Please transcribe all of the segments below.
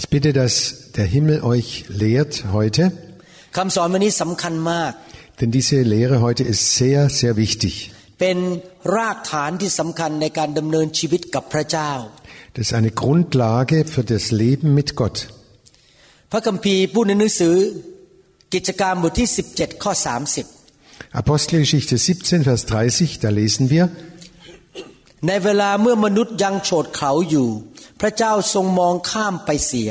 Ich bitte, dass der Himmel euch lehrt heute, คำสอนวันนี้สำคัญมาก denn diese Lehre heute ist sehr, sehr wichtig. เป็นรากฐานที่สำคัญในการดำเนินชีวิตกับพระเจ้า Das ist eine Grundlage für das Leben mit Gott. พระคัมภีร์พูดในหนังสือกิจการบทที่ 17 ข้อ 30 Apostelgeschichte 17, Vers 30, da lesen wir, ในเวลาเมื่อมนุษย์ยังโฉดเขาอยู่ พระเจ้าทรงมองข้ามไปเสีย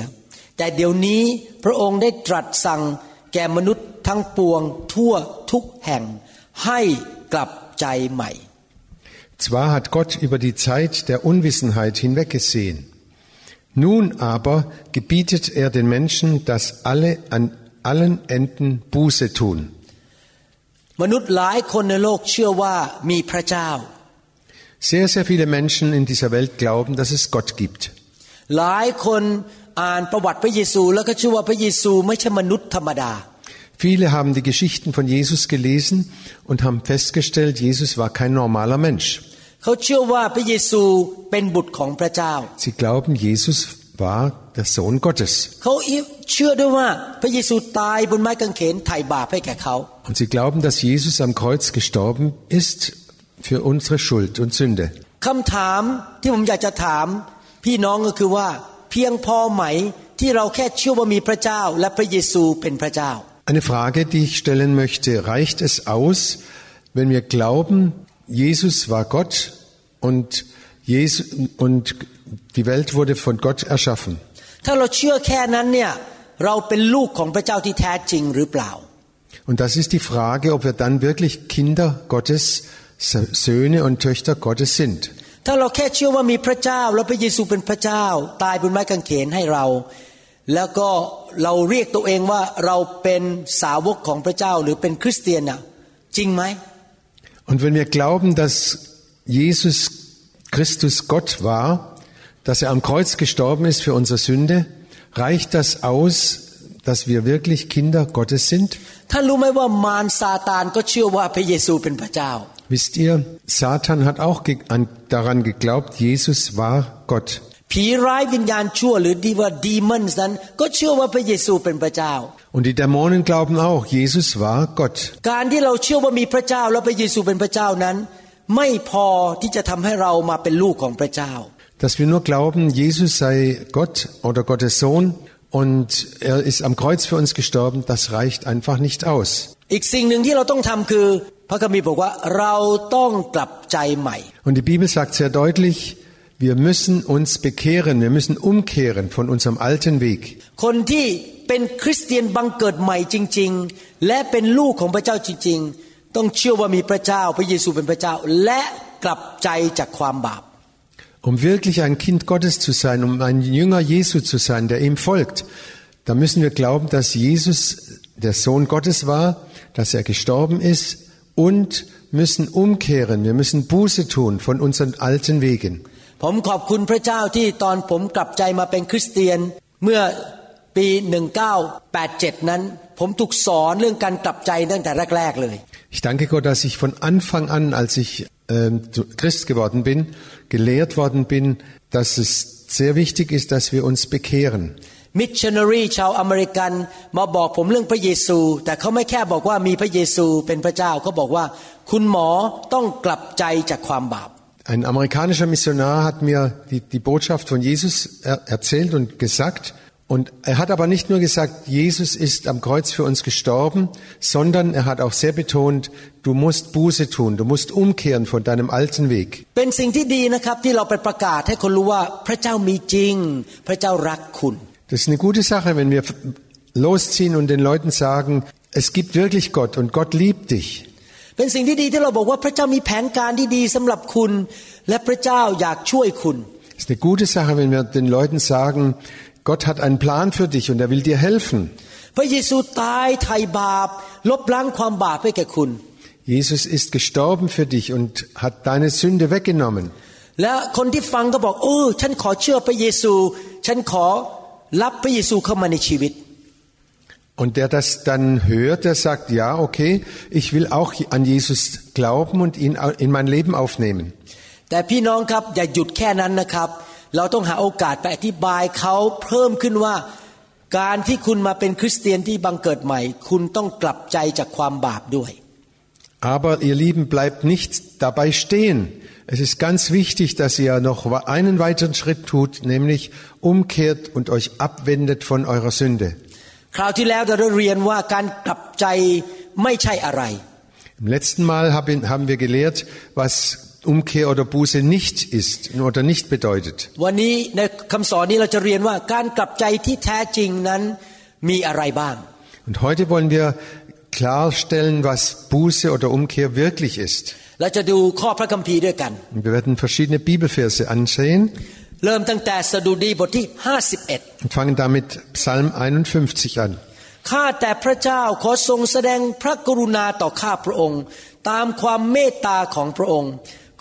แต่เดี๋ยวนี้พระองค์ได้ตรัสสั่งแก่มนุษย์ทั้งปวงทั่วทุกแห่งให้กลับใจใหม่ zwar hat Gott über die Zeit der Unwissenheit hinweggesehen, nun aber gebietet er den Menschen, dass alle an allen Enden Buße tun. มนุษย์หลายคนในโลกเชื่อว่ามีพระเจ้า Sehr, sehr viele Menschen in dieser Welt glauben, dass es Gott gibt. หลายคนอ่านประวัติพระเยซู แล้วก็เชื่อว่าพระเยซูไม่ใช่มนุษย์ธรรมดา Viele haben die Geschichten von Jesus gelesen und haben festgestellt, Jesus war kein normaler Mensch. เขาเชื่อว่าพระเยซูเป็นบุตรของพระเจ้า Sie glauben, Jesus war der Sohn Gottes. เขาเชื่อด้วยว่าพระเยซูตายบนไม้กางเขนไถ่บาปให้แก่เขา Und sie glauben, dass Jesus am Kreuz gestorben ist für unsere Schuld und Sünde. คำถามที่ผมอยากจะถาม พี่น้องก็คือว่า เพียงพอไหมที่เราแค่เชื่อว่ามีพระเจ้า และพระเยซูเป็นพระเจ้า Eine Frage, die ich stellen möchte, reicht es aus, wenn wir glauben, Jesus war Gott und, Jesus, und die Welt wurde von Gott erschaffen? ถ้าเราเชื่อแค่นั้นเนี่ยเราเป็นลูกของพระเจ้าที่แท้จริงหรือเปล่า Und das ist die Frage, ob wir dann wirklich Kinder Gottes, Söhne und Töchter Gottes sind. ถ้าเราแค่เชื่อว่ามีพระเจ้า แล้วพระเยซูเป็นพระเจ้า ตายบนไม้กางเขนให้เรา แล้วก็เราเรียกตัวเองว่าเราเป็นสาวกของพระเจ้าหรือเป็นคริสเตียนน่ะจริงไหม Und wenn wir glauben, dass Jesus Christus Gott war, dass er am Kreuz gestorben ist für unsere Sünde, reicht das aus, dass wir wirklich Kinder Gottes sind? ท่านรู้ไหมว่ามารซาตานก็เชื่อว่าพระเยซูเป็นพระเจ้า Wisst ihr, Satan hat auch ge an, daran geglaubt, Jesus war Gott. ผีร้ายวิญญาณชั่วหรือดีว่าดีมอนนั้นก็เชื่อว่าพระเยซูเป็นพระเจ้า Und die Dämonen glauben auch, Jesus war Gott. การที่เราเชื่อว่ามีพระเจ้า และพระเยซูเป็นพระเจ้านั้น ไม่พอที่จะทำให้เรามาเป็นลูกของพระเจ้า Dass wir nur glauben, Jesus sei Gott oder Gottes Sohn und er ist am Kreuz für uns gestorben, das reicht einfach nicht aus. อีกสิ่งหนึ่งที่เราต้องทำคือ พระคัมภีร์บอกว่าเราต้องกลับใจใหม่ Und die Bibel sagt sehr deutlich, wir müssen uns bekehren, wir müssen umkehren von unserem alten Weg. คนที่เป็นคริสเตียนบังเกิดใหม่จริง ๆ และเป็นลูกของพระเจ้าจริง ๆ ต้องเชื่อว่ามีพระเจ้า พระเยซูเป็นพระเจ้า และกลับใจจากความบาป Um wirklich ein Kind Gottes zu sein, um ein Jünger Jesu zu sein, der ihm folgt, da müssen wir glauben, dass Jesus der Sohn Gottes war, dass er gestorben ist und müssen umkehren. Wir müssen Buße tun von unseren alten Wegen. ผมขอบคุณพระเจ้าที่ตอนผมกลับใจมาเป็นคริสเตียนเมื่อปี 1987 Ich danke Gott, dass ich von Anfang an, als ich ähm, Christ geworden bin, gelehrt worden bin, dass es sehr wichtig ist, dass wir uns bekehren. มิชชันนารีชาวอเมริกันมาบอกผมเรื่องพระเยซู แต่เขาไม่แค่บอกว่ามีพระเยซูเป็นพระเจ้าเขาบอกว่าคุณหมอต้องกลับใจจากความบาป Ein amerikanischer Missionar hat mir die, die Botschaft von Jesus er, erzählt und gesagt. Und er hat aber nicht nur gesagt, Jesus ist am Kreuz für uns gestorben, sondern er hat auch sehr betont, du musst Buße tun, du musst umkehren von deinem alten Weg. เป็นสิ่งที่ดีนะครับที่เราไปประกาศให้คนรู้ว่าพระเจ้ามีจริง พระเจ้ารักคุณ Das ist eine gute Sache, wenn wir losziehen und den Leuten sagen, es gibt wirklich Gott und Gott liebt dich. เป็นสิ่งที่ดีที่เราบอกว่าพระเจ้ามีแผนการที่ดีสำหรับคุณ และพระเจ้าอยากช่วยคุณ Es ist eine gute Sache, wenn wir den Leuten sagen, Gott hat einen Plan für dich und er will dir helfen. พระเยซูตายไถ่บาป ลบล้างความบาปให้แก่คุณ Jesus ist gestorben für dich und hat deine Sünde weggenommen. และคนที่ฟังก็บอกเออฉันขอเชื่อพระเยซู ฉันขอ รับพระเยซูเข้ามาในชีวิต Und der das dann hört, der sagt, ja, okay, ich will auch an Jesus glauben und ihn in mein Leben aufnehmen. แต่พี่น้องครับอย่าหยุดแค่นั้นนะครับ เราต้องหาโอกาสไปอธิบายเขาเพิ่มขึ้นว่า การที่คุณมาเป็นคริสเตียนที่บังเกิดใหม่ คุณต้องกลับใจจากความบาปด้วย Aber ihr Lieben, bleibt nicht dabei stehen. Es ist ganz wichtig, dass ihr noch einen weiteren Schritt tut, nämlich umkehrt und euch abwendet von eurer Sünde. Im letzten Mal haben wir gelehrt, was Umkehr oder Buße nicht ist oder nicht bedeutet. Und heute wollen wir klarstellen, was Buße oder Umkehr wirklich ist. เราจะดูข้อพระคัมภีร์ด้วยกัน Und wir werden verschiedene Bibelverse ansehen เริ่มตั้งแต่สดุดีบทที่ 51 und fangen damit Psalm 51 an. ข้าแต่พระเจ้าขอทรงแสดงพระกรุณาต่อข้าพระองค์ ตามความเมตตาของพระองค์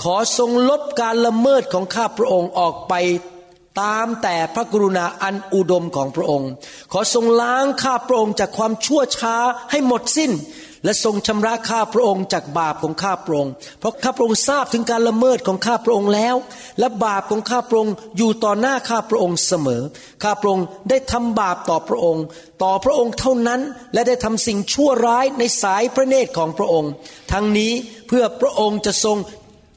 ขอทรงลบการละเมิดของข้าพระองค์ออกไปตามแต่พระกรุณาอันอุดมของพระองค์ ขอทรงล้างข้าพระองค์จากความชั่วช้าให้หมดสิ้น และทรงชำระข้าพระองค์จากบาปของข้าพระองค์ เพราะข้าพระองค์ทราบถึงการละเมิดของข้าพระองค์แล้ว และบาปของข้าพระองค์อยู่ต่อหน้าข้าพระองค์เสมอ ข้าพระองค์ได้ทำบาปต่อพระองค์ ต่อพระองค์เท่านั้น และได้ทำสิ่งชั่วร้ายในสายพระเนตรของพระองค์ ทั้งนี้เพื่อพระองค์จะทรง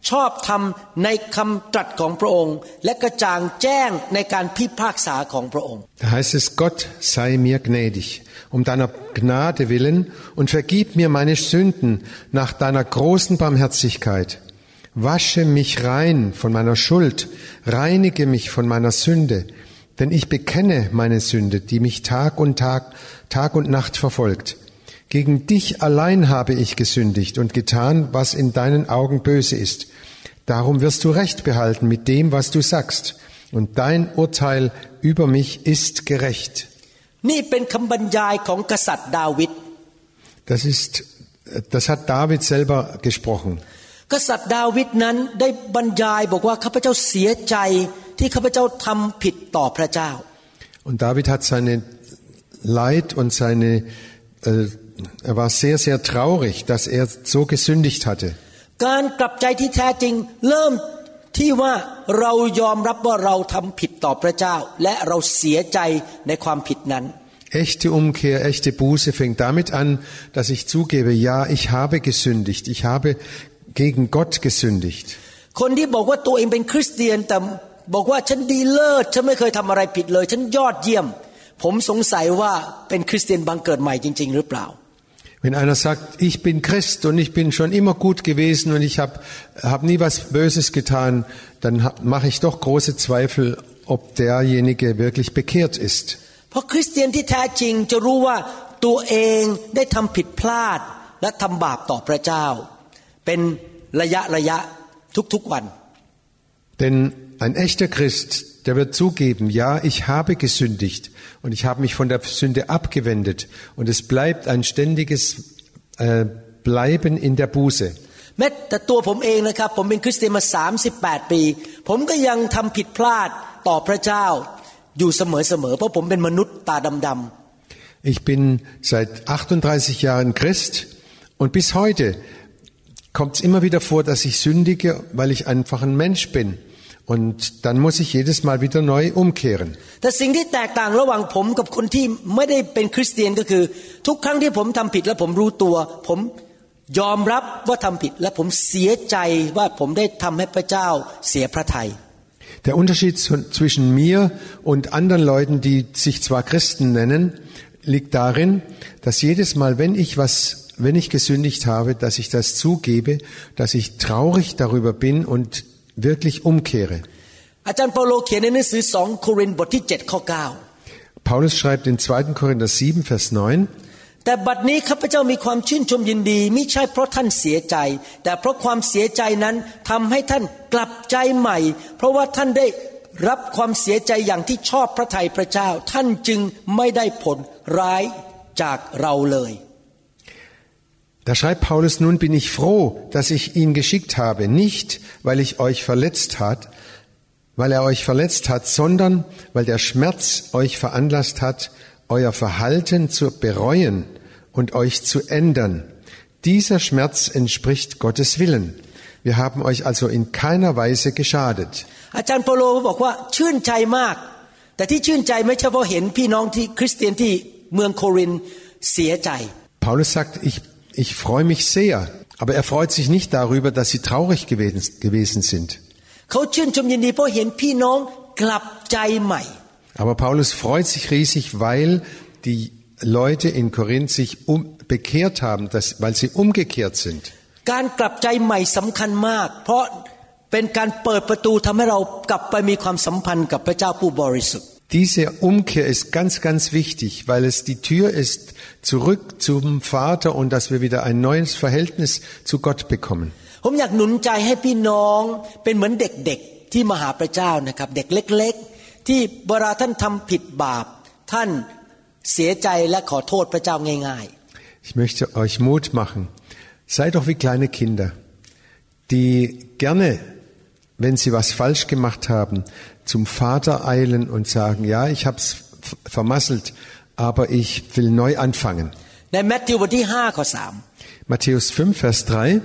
ชอบธรรมในคำตรัสของพระองค์ และกระจ่างแจ้งในการพิพากษาของพระองค์ Da heißt es, Gott sei mir gnädig, um deiner Gnade willen und vergib mir meine Sünden nach deiner großen Barmherzigkeit. Wasche mich rein von meiner Schuld, reinige mich von meiner Sünde, denn ich bekenne meine Sünde, die mich Tag und Tag, Tag und Nacht verfolgt. Gegen dich allein habe ich gesündigt und getan, was in deinen Augen böse ist. Darum wirst du Recht behalten mit dem, was du sagst, und dein Urteil über mich ist gerecht. นี่เป็นคำบรรยายของกษัตริย์ดาวิด Das ist, das hat David selber gesprochen. กษัตริย์ดาวิดนั้นได้บรรยายบอกว่าข้าพเจ้าเสียใจที่ข้าพเจ้าทำผิดต่อพระเจ้า Und David hat seine Leid und seine, äh, er war sehr, sehr traurig, dass er so gesündigt hatte. การกลับใจที่แท้จริงเริ่มที่ว่าเรายอมรับว่าเราทำผิดต่อพระเจ้า และเราเสียใจในความผิดนั้น Echte Umkehr, echte Buße fängt damit an, dass ich zugebe, ja, ich habe gesündigt, ich habe gegen Gott gesündigt. คนที่บอกว่าตัวเองเป็นคริสเตียนแต่บอกว่าฉันดีเลิศฉันไม่เคยทำอะไรผิดเลย ฉันยอดเยี่ยม ผมสงสัยว่าเป็นคริสเตียนบังเกิดใหม่จริง ๆ หรือเปล่า Wenn einer sagt, ich bin Christ und ich bin schon immer gut gewesen und ich habe hab nie was Böses getan, dann mache ich doch große Zweifel, ob derjenige wirklich bekehrt ist. Denn ein echter Christ, der wird zugeben, ja, ich habe gesündigt und ich habe mich von der Sünde abgewendet und es bleibt ein ständiges äh, Bleiben in der Buße. แม้แต่ตัวผมเองนะครับ ผมเป็นคริสเตียนมา 38 ปี ผมก็ยังทำผิดพลาดต่อพระเจ้า อยู่เสมอๆเพราะผมเป็นมนุษย์ตาดำๆ Ich bin seit 38 Jahren Christ und bis heute kommt es immer wieder vor, dass ich sündige, weil ich einfach ein Mensch bin. Und dann muss ich jedes Mal wieder neu umkehren. แต่สิ่งที่แตกต่างระหว่างผมกับคนที่ไม่ได้เป็นคริสเตียนก็คือ ทุกครั้งที่ผมทำผิดและผมรู้ตัว ผมยอมรับว่าทำผิด และผมเสียใจว่าผมได้ทำให้พระเจ้าเสียพระทัย Der Unterschied zwischen mir und anderen Leuten, die sich zwar Christen nennen, liegt darin, dass jedes Mal, wenn ich was, wenn ich gesündigt habe, dass ich das zugebe, dass ich traurig darüber bin und wirklich umkehre. อาจารย์เปาโลเขียนในหนังสือสองโครินธ์บทที่7ข้อ9 Paulus schreibt in 2. Korinther 7, Vers 9, แต่บัดนี้ข้าพเจ้ามีความชื่นชมยินดีไม่ใช่เพราะท่านเสียใจ แต่เพราะความเสียใจนั้นทำให้ท่านกลับใจใหม่ เพราะว่าท่านได้รับความเสียใจอย่างที่ชอบพระทัยพระเจ้า ท่านจึงไม่ได้ผลร้ายจากเราเลย Da schreibt Paulus, nun bin ich froh, dass ich ihn geschickt habe, nicht weil ich euch verletzt hat, weil er euch verletzt hat, sondern weil der Schmerz euch veranlasst hat, euer Verhalten zu bereuen und euch zu ändern. Dieser Schmerz entspricht Gottes Willen. Wir haben euch also in keiner Weise geschadet. อาจารย์เปาโลบอกว่าชื่นใจมาก แต่ที่ชื่นใจไม่ใช่เพราะเห็นพี่น้องที่คริสเตียนที่เมืองโครินธ์เสียใจ Paulus sagt, ich, ich freue mich sehr, aber er freut sich nicht darüber, dass sie traurig gewesen, gewesen sind. เขาชื่นชมยินดีเพราะเห็นพี่น้องกลับใจใหม่ Aber Paulus freut sich riesig, weil die Leute in Korinth sich um, bekehrt haben, dass, weil sie umgekehrt sind. การกลับใจใหม่สำคัญมาก เพราะเป็นการเปิดประตูทำให้เรากลับไปมีความสัมพันธ์กับพระเจ้าผู้บริสุทธิ์ Diese Umkehr ist ganz, ganz wichtig, weil es die Tür ist zurück zum Vater und dass wir wieder ein neues Verhältnis zu Gott bekommen. ผมอยากหนุนใจให้พี่น้องเป็นเหมือนเด็กๆที่มาหาพระเจ้านะครับ เด็กเล็ก ๆ ที่เวลาท่านทำผิดบาป ท่านเสียใจและขอโทษพระเจ้าง่าย Ich möchte euch Mut machen. Seid doch wie kleine Kinder, die gerne, wenn sie was falsch gemacht haben, zum Vater eilen und sagen, ja, ich hab's f- vermasselt, aber ich will neu anfangen. ๆ ในแมทธิวบทที่5ข้อ3 Matthäus 5, Vers 3,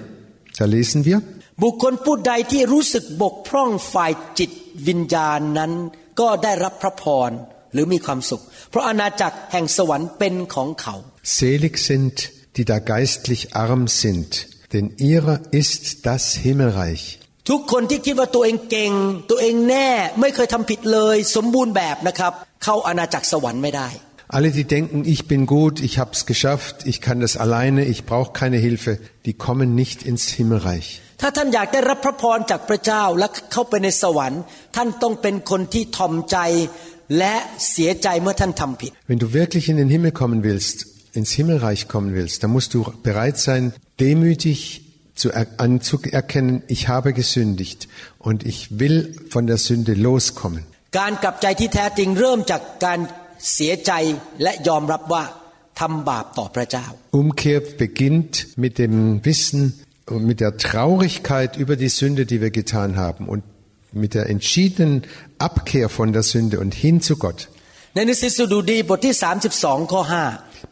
da lesen wir, บุคคลผู้ใดที่รู้สึกบกพร่องฝ่ายจิตวิญญาณนั้น ก็ได้รับพระพรหรือมีความสุข เพราะอาณาจักรแห่งสวรรค์เป็นของเขา Selig sind, die da geistlich arm sind, denn ihrer ist das Himmelreich. ทุกคนที่คิดว่าตัวเองเก่ง ตัวเองแน่ ไม่เคยทำผิดเลย สมบูรณ์แบบนะครับ เข้าอาณาจักรสวรรค์ไม่ได้ Alle, die denken, ich bin gut, ich hab's geschafft, ich kann das alleine, ich brauche keine Hilfe, die kommen nicht ins Himmelreich. ถ้าท่านอยากได้รับพระพรจากพระเจ้าและเข้าไปในสวรรค์ ท่านต้องเป็นคนที่ทอมใจ และเสียใจเมื่อท่านทำผิด Wenn du wirklich in den Himmel kommen willst, ins Himmelreich kommen willst, dann musst du bereit sein, demütig zu er anzuerkennen, ich habe gesündigt und ich will von der Sünde loskommen. การกลับใจที่แท้จริงเริ่มจากการเสียใจและยอมรับว่าทำบาปต่อพระเจ้า Umkehr beginnt mit dem Wissen und mit der Traurigkeit über die Sünde, die wir getan haben und mit der entschiedenen Abkehr von der Sünde und hin zu Gott. ในหนังสือสดุดีบทที่ 32 ข้อ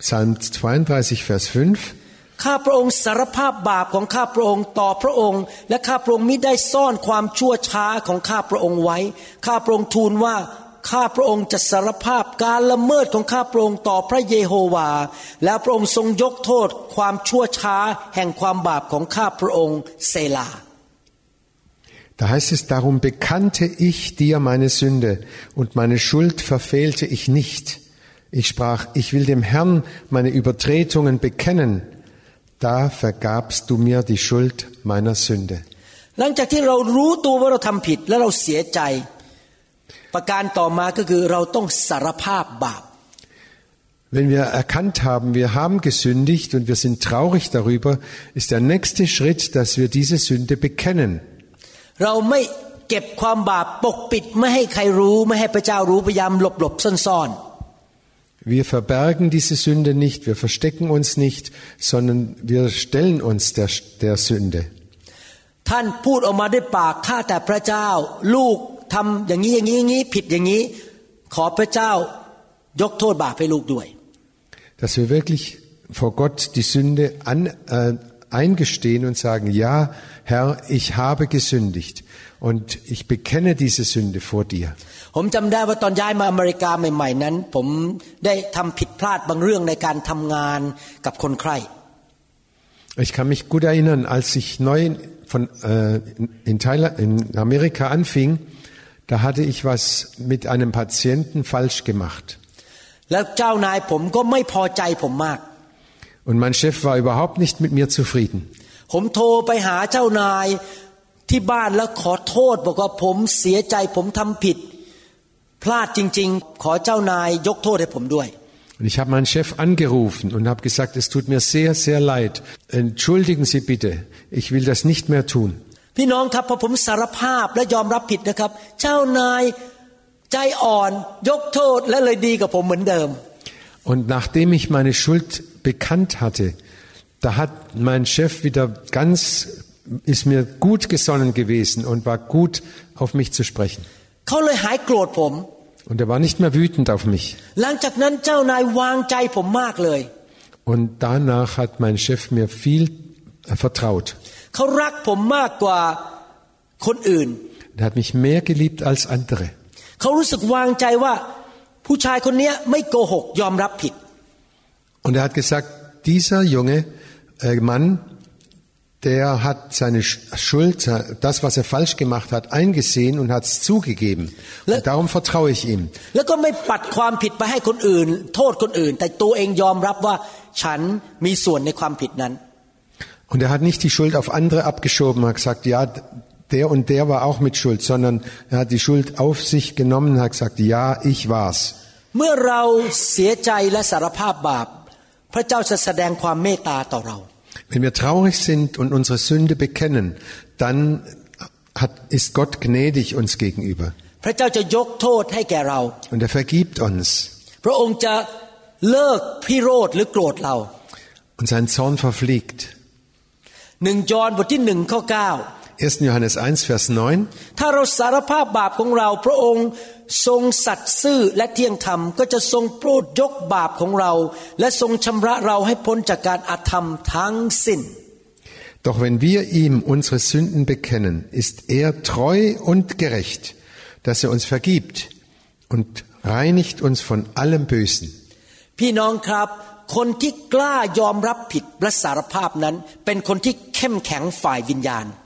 Psalm 32, Vers 5. ข้าพระองค์สารภาพบาปของข้าพระองค์ต่อพระองค์ และข้าพระองค์มิได้ซ่อนความชั่วช้าของข้าพระองค์ไว้ ข้าพระองค์ทูลว่าข้าพระองค์จะสารภาพการละเมิดของข้าพระองค์ต่อพระเยโฮวา แล้วพระองค์ทรงยกโทษความชั่วช้าแห่งความบาปของข้าพระองค์เซลา Da heißt es, darum bekannte ich dir meine Sünde und meine Schuld verfehlte ich nicht. Ich sprach, ich will dem Herrn meine Übertretungen bekennen. Da vergabst du mir die Schuld meiner Sünde. หลังจากที่เรารู้ตัวว่าเราทำผิดและเราเสียใจ ประการต่อมาก็คือเราต้องสารภาพบาป Wenn wir erkannt haben, wir haben gesündigt und wir sind traurig darüber, ist der nächste Schritt, dass wir diese Sünde bekennen. เ Wir verbergen diese Sünde nicht, wir verstecken uns nicht, sondern wir stellen uns der, der Sünde. ๆท่านพูดออกมาด้วยปากข้าแต่พระเจ้า ลูกทำอย่างนี้อย่างนี้อย่างนี้ผิดอย่างนี้ ขอพระเจ้ายกโทษบาปให้ลูกด้วย Dass wir wirklich vor Gott die Sünde an, äh, eingestehen und sagen, ja, Herr, ich habe gesündigt und ich bekenne diese Sünde vor dir. ผมจำได้ว่าตอนย้ายมาอเมริกาใหม่ๆนั้น ผมได้ทำผิดพลาดบางเรื่องในการทำงานกับคนไข้ Ich kann mich gut erinnern, als ich neu von, äh, in, Thailand, in Amerika anfing, da hatte ich was mit einem Patienten falsch gemacht. แล้วเจ้านายผมก็ไม่พอใจผมมาก Und mein Chef war überhaupt nicht mit mir zufrieden. ผมโทรไปหาเจ้านายที่บ้านแล้วขอโทษ บอกว่าผมเสียใจผมทำผิด พลาดจริง ๆ ขอเจ้านายยกโทษให้ผมด้วย Und ich habe meinen Chef angerufen und habe gesagt, es tut mir sehr, sehr leid. Entschuldigen Sie bitte, ich will das nicht mehr tun. พี่น้องครับพอผมสารภาพและยอมรับผิดนะครับ เจ้านายใจอ่อน ยกโทษและเลยดีกับผมเหมือนเดิม Und nachdem ich meine Schuld bekannt hatte, da hat mein Chef wieder ganz, ist mir gut gesonnen gewesen und war gut auf mich zu sprechen. เขาเลยหายโกรธผม Und er war nicht mehr wütend auf mich. หลังจากนั้นเจ้านายวางใจผมมากเลย Und danach hat mein Chef mir viel äh, vertraut. เขารักผมมากกว่าคนอื่น Er hat mich mehr geliebt als andere. เขารู้สึกวางใจว่า ผู้ชายคนเนี้ยไม่โกหกยอมรับผิด Und er hat gesagt, dieser junge äh, Mann, der hat seine Sch- Schuld, das, was er falsch gemacht hat, eingesehen und hat es zugegeben. Le- Und darum vertraue ich ihm. แล้วก็ไม่ปัดความผิดไปให้คนอื่น โทษคนอื่น แต่ตัวเองยอมรับว่าฉันมีส่วนในความผิดนั้น Und er hat nicht die Schuld auf andere abgeschoben, er hat gesagt, ja, der und der war auch mit Schuld, sondern er hat die Schuld auf sich genommen und hat gesagt, ja, ich war's. เมื่อเราเสียใจและสารภาพบาป พระเจ้าจะแสดงความเมตตาต่อเรา Wenn wir traurig sind und unsere Sünde bekennen, dann hat, ist Gott gnädig uns gegenüber. พระเจ้าจะยกโทษให้แก่เรา Und er vergibt uns. พระองค์จะเลิกพิโรธหรือโกรธเรา Und sein Zorn verfliegt. หนึ่งจอห์นบทที่หนึ่งข้อเก้า 1. Johannes 1, Vers 9. ถ้าเราสารภาพบาปของเรา พระองค์ทรงสัตย์ซื่อและเที่ยงธรรม ก็จะทรงโปรดยกบาปของเรา และทรงชำระเราให้พ้นจากการอาธรรมทั้งสิ้น Doch wenn wir ihm unsere Sünden bekennen, ist er treu und gerecht, dass er uns vergibt und reinigt uns von allem Bösen. พี่น้องครับ คนที่กล้ายอมรับผิดและสารภาพนั้น เป็นคนที่เข้มแข็งฝ่ายวิญญาณ Ihr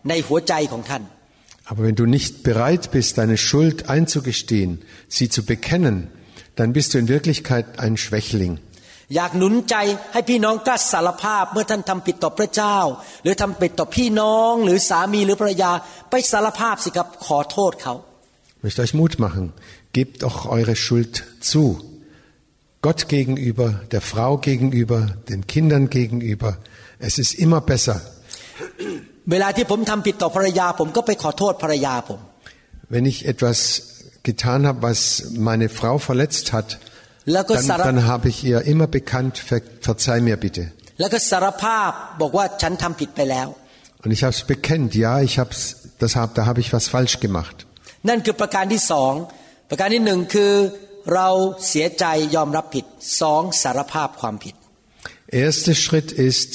ต่ถ้าท่านไม่ยอมรับความผิดของตัวเอง ไม่กล้าสารภาพ แล้วบอกว่าฉันผิดนะครับ ท่านเป็นผู้ที่อ่อนแอในหัวใจของท่าน Aber wenn du nicht bereit bist, deine Schuld einzugestehen, sie zu bekennen, dann bist du in Wirklichkeit ein Schwächling. อยากหนุนใจให้พี่น้องกล้าสารภาพเมื่อท่านทำผิดต่อพระเจ้า หรือทำผิดต่อพี่น้อง หรือสามีหรือภรรยา ไปสารภาพสิครับขอโทษเขา Ich möchte euch Mut machen. Gebt doch eure Schuld zu. Gott gegenüber, der Frau gegenüber, den Kindern gegenüber. Es ist immer besser. เวลาที่ผมทำผิดต่อภรรยา ผมก็ไปขอโทษภรรยาผม Wenn ich etwas getan habe, was meine Frau verletzt hat, แล้วก็ dann, สาร dann habe ich ihr immer bekannt, ver, verzeih mir bitte. แล้วก็สารภาพบอกว่าฉันทำผิดไปแล้ว Und ich habe es bekennt, ja, ich hab's, das hab, da habe ich was falsch gemacht. นั่นคือประการที่สอง ประการที่หนึ่งคือเราเสียใจยอมรับผิดสองสารภาพความผิด Erster Schritt ist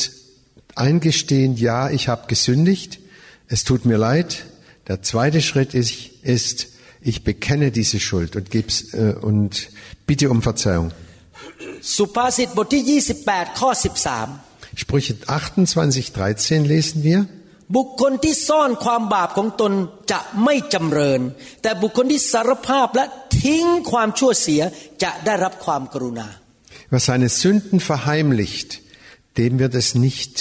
eingestehen, ja, ich habe gesündigt, es tut mir leid. Der zweite Schritt ist, ist ich bekenne diese Schuld und, geb's, äh, und bitte um Verzeihung. สุภาษิตบทที่ 28 ข้อ 13 Sprüche 28, 13 lesen wir. บุคคลที่ซ่อนความบาปของตนจะไม่จำเริญ แต่บุคคลที่สารภาพและทิ้งความชั่วเสียจะได้รับความกรุณา Wer seine Sünden verheimlicht, dem wird es nicht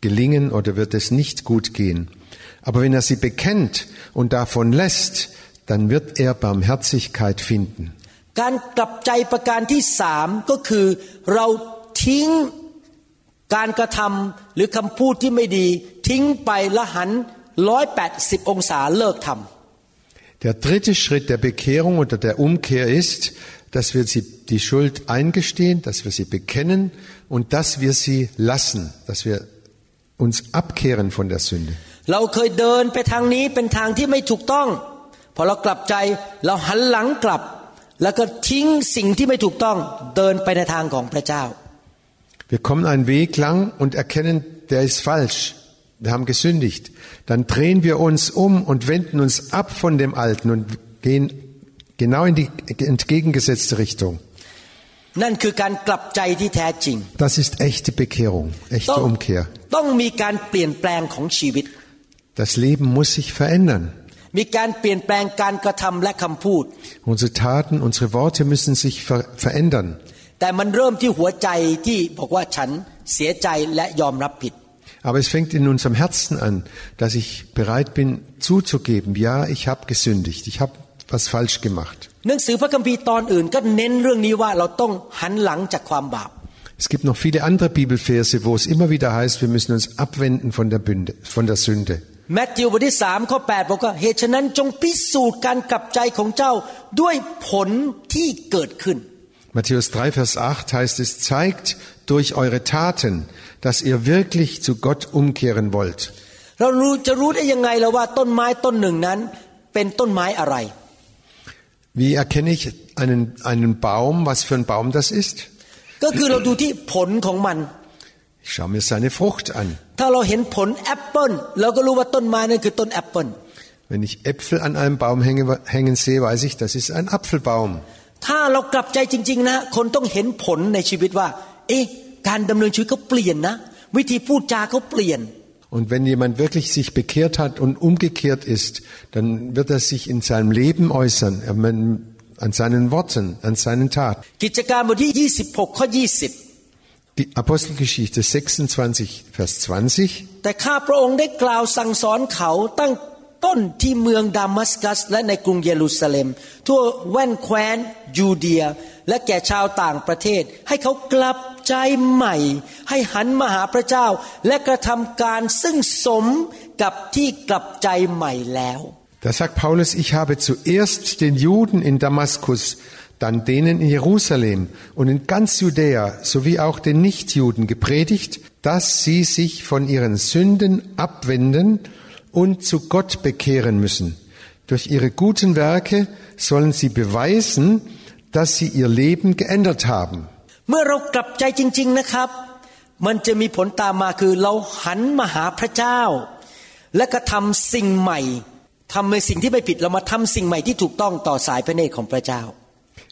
gelingen oder wird es nicht gut gehen. Aber wenn er sie bekennt und davon lässt, dann wird er Barmherzigkeit finden. การกลับใจประการที่สามก็คือเราทิ้งการกระทำหรือคำพูดที่ไม่ดี ทิ้งไปและหันร้อยแปดสิบองศาเลิกทำ Der dritte Schritt der Bekehrung oder der Umkehr ist, dass wir sie, die Schuld eingestehen, dass wir sie bekennen und dass wir sie lassen, dass wir uns abkehren von der Sünde. Wir kommen einen Weg lang und erkennen, der ist falsch. Wir haben gesündigt. Dann drehen wir uns um und wenden uns ab von dem Alten und gehen genau in die entgegengesetzte Richtung. Das ist echte Bekehrung, echte Umkehr. Das Leben muss sich verändern. Unsere Taten, unsere Worte müssen sich ver verändern. Aber es fängt in unserem Herzen an, dass ich bereit bin zuzugeben, ja, ich habe gesündigt, ich habe was falsch gemacht. หนังสือพระคัมภีร์ตอนอื่นก็เน้นเรื่องนี้ว่าเราต้องหันหลังจากความบาป Es gibt noch viele andere Bibelverse, wo es immer wieder heißt, wir müssen uns abwenden von der, Bünde, von der Sünde. แมทธิวบทที่สามข้อ8บอกว่าเหตุฉะนั้นจงพิสูจน์การกลับใจของเจ้าด้วยผลที่เกิดขึ้น Matthäus 3, Vers 8 heißt es, zeigt durch eure Taten, dass ihr wirklich zu Gott umkehren wollt. เรารู้จะรู้ได้ยังไงแล้วว่าต้นไม้ต้นหนึ่งนั้นเป็นต้นไม้อะไร Wie erkenne ich einen, einen Baum, was für ein Baum das ist? Ich schaue mir seine Frucht an. Wenn ich Äpfel an einem Baum hängen, hängen sehe, weiß ich, das ist ein Apfelbaum. Wenn าเรากลับใจจริง ๆ นะ คนต้องเห็นผลในชีวิตว่า เอ๊ะการดำเนินชีวิตเขาเปลี่ยนนะ วิธีพูดจาเขาเปลี่ยน Und wenn jemand wirklich sich bekehrt hat und umgekehrt ist, dann wird er sich in seinem Leben äußern, er- man- an seinen Worten, an seinen Taten. กิจการบทที่ 26 ข้อ 20 Die Apostelgeschichte 26, Vers 20. แต่ข้าพระองค์ได้กล่าวสั่งสอนเขาตั้งต้นที่เมืองดามัสกัส และในกรุงเยรูซาเล็ม ทั่วแว่นแคว้นยูเดีย และแก่ชาวต่างประเทศ ให้เขากลับใจใหม่ ให้หันมาหาพระเจ้า และกระทำการซึ่งสมกับที่กลับใจใหม่แล้ว Da sagt Paulus, ich habe zuerst den Juden in Damaskus, dann denen in Jerusalem und in ganz Judäa sowie auch den Nichtjuden gepredigt, dass sie sich von ihren Sünden abwenden und zu Gott bekehren müssen. Durch ihre guten Werke sollen sie beweisen, dass sie ihr Leben geändert haben. เมื่อเรากลับใจจริง ๆนะครับ มันจะมีผลตามมาคือเราหันมาหาพระเจ้า และก็ทำสิ่งใหม่ทำในสิ่งที่ไม่ผิดเรามาทำสิ่งใหม่ที่ถูกต้องต่อสายพระเนตรของพระเจ้า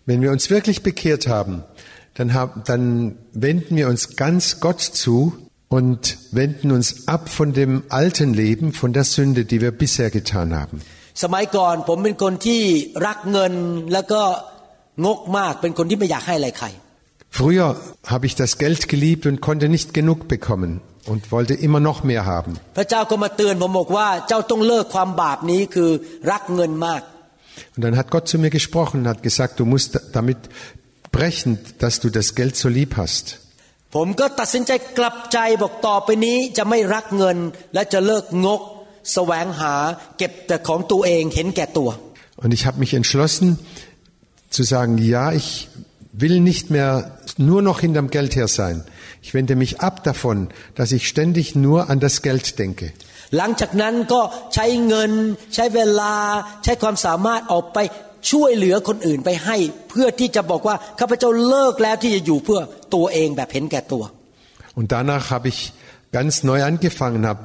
Wenn wir uns wirklich bekehrt haben, dann, haben, dann wenden wir uns ganz Gott zu und wenden uns ab von dem alten Leben, von der Sünde, die wir bisher getan haben. สมัยก่อนผมเป็นคนที่รักเงินแล้วก็ Früher habe ich das Geld geliebt und konnte nicht genug bekommen und wollte immer noch mehr haben. Und dann hat Gott zu mir gesprochen und hat gesagt, du musst damit brechen, dass du das Geld so lieb hast. Und ich habe mich entschlossen, zu sagen, ja, ich will nicht mehr nur noch hinterm Geld her sein. Ich wende mich ab davon, dass ich ständig nur an das Geld denke. หลังจากนั้นก็ใช้เงิน ใช้เวลา ใช้ความสามารถออกไปช่วยเหลือคนอื่นไปให้ เพื่อที่จะบอกว่าข้าพเจ้าเลิกแล้วที่จะอยู่เพื่อตัวเองแบบเห็นแก่ตัว Und danach habe ich ganz neu angefangen, habe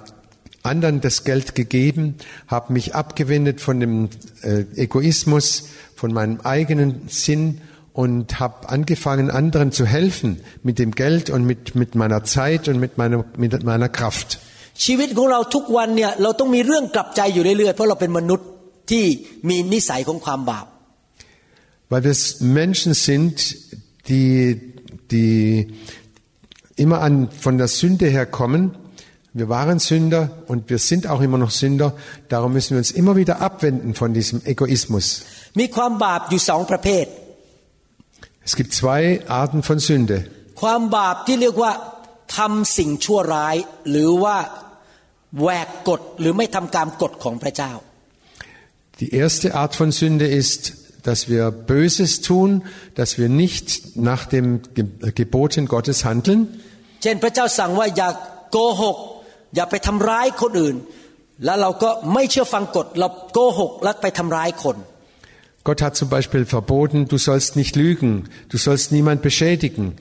anderen das Geld gegeben, habe mich abgewendet von dem äh, Egoismus, von meinem eigenen Sinn und habe angefangen, anderen zu helfen mit dem Geld und mit, mit meiner Zeit und mit meiner, mit meiner Kraft. ชีวิตของเราทุกวันเนี่ยเราต้องมีเรื่องกลับใจอยู่เรื่อยๆเพราะเราเป็นมนุษย์ที่มีนิสัยของความบาป Weil wir Menschen sind, die, die immer an, von der Sünde her kommen. Wir waren Sünder und wir sind auch immer noch Sünder. Darum müssen wir uns immer wieder abwenden von diesem Egoismus. มีความบาปอยู่สองประเภท Es gibt zwei Arten von Sünde. ความบาปที่เรียกว่าทำสิ่งชั่วร้าย หรือว่าแหวกกฎหรือไม่ทำตามกฎของพระเจ้า Die erste Art von Sünde ist, dass wir Böses tun, dass wir nicht nach den Ge- Geboten Gottes handeln. เช่นพระเจ้าสั่งว่าอย่าโกหก อย่าไปทำร้ายคนอื่น แล้วเราก็ไม่เชื่อฟังกฎเราโกหกแล้วไปทำร้ายคน Gott hat zum Beispiel verboten, du sollst nicht lügen, du sollst niemand beschädigen.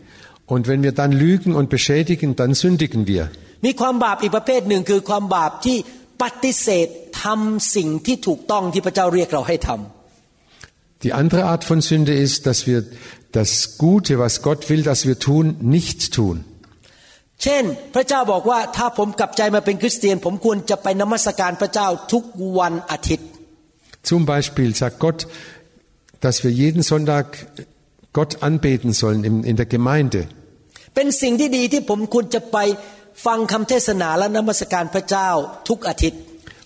Und wenn wir dann lügen und beschädigen, dann sündigen wir. มีความบาปอีกประเภทหนึ่งคือความบาปที่ปฏิเสธทำสิ่งที่ถูกต้องที่พระเจ้าเรียกเราให้ทำ Die andere Art von Sünde ist, dass wir das Gute, was Gott will, dass wir tun, nicht tun. เช่น พระเจ้าบอกว่าถ้าผมกลับใจมาเป็นคริสเตียน ผมควรจะไปนมัสการพระเจ้าทุกวันอาทิตย์ zum Beispiel sagt Gott, dass wir jeden Sonntag Gott anbeten sollen in, in der Gemeinde.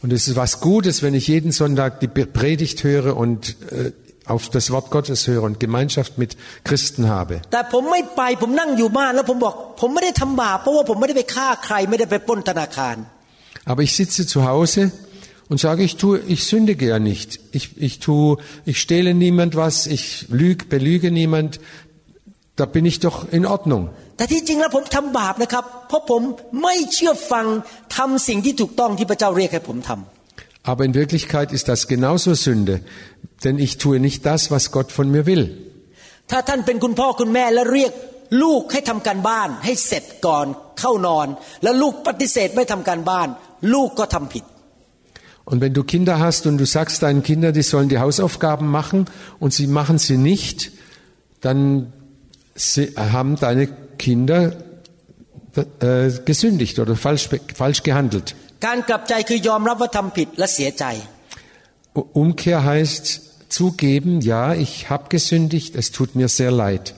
Und es ist was Gutes, wenn ich jeden Sonntag die Predigt höre und äh, auf das Wort Gottes höre und Gemeinschaft mit Christen habe. Aber ich sitze zu Hause und sage, ich tue, ich sündige ja nicht. Ich, ich tue, ich stehle niemand was, ich lüge, belüge niemand. Da bin ich doch in Ordnung. แต่ที่จริงแล้วผมทำบาปนะครับ เพราะผมไม่เชื่อฟังทำสิ่งที่ถูกต้องที่พระเจ้าเรียกให้ผมทำ Aber in Wirklichkeit ist das genauso Sünde, denn ich tue nicht das, was Gott von mir will. ถ้าท่านเป็นคุณพ่อคุณแม่และเรียกลูกให้ทำการบ้าน ให้เสร็จก่อนเข้านอน แล้วลูกปฏิเสธไม่ทำการบ้าน ลูกก็ทำผิด und wenn du Kinder hast und du sagst deinen Kindern, die sollen die Hausaufgaben machen und sie machen sie nicht, dann haben deine Kinder äh, gesündigt oder falsch, falsch gehandelt. Umkehr heißt zugeben, ja, ich habe gesündigt, es tut mir sehr leid.